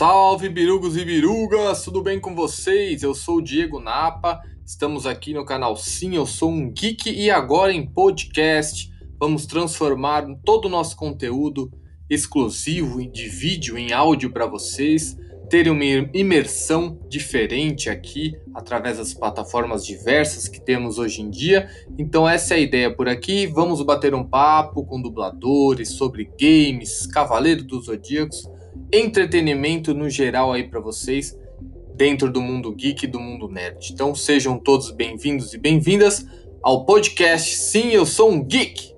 Salve birugos e birugas, tudo bem com vocês? Eu sou o Diego Napa, estamos aqui no canal Sim, eu sou um geek e agora em podcast vamos transformar todo o nosso conteúdo exclusivo de vídeo em áudio para vocês terem uma imersão diferente aqui através das plataformas diversas que temos hoje em dia. Então essa é a ideia por aqui. Vamos bater um papo com dubladores sobre games, Cavaleiro dos Zodíacos, entretenimento no geral aí para vocês dentro do mundo geek e do mundo nerd. Então sejam todos bem-vindos e bem-vindas ao podcast Sim, eu sou um geek.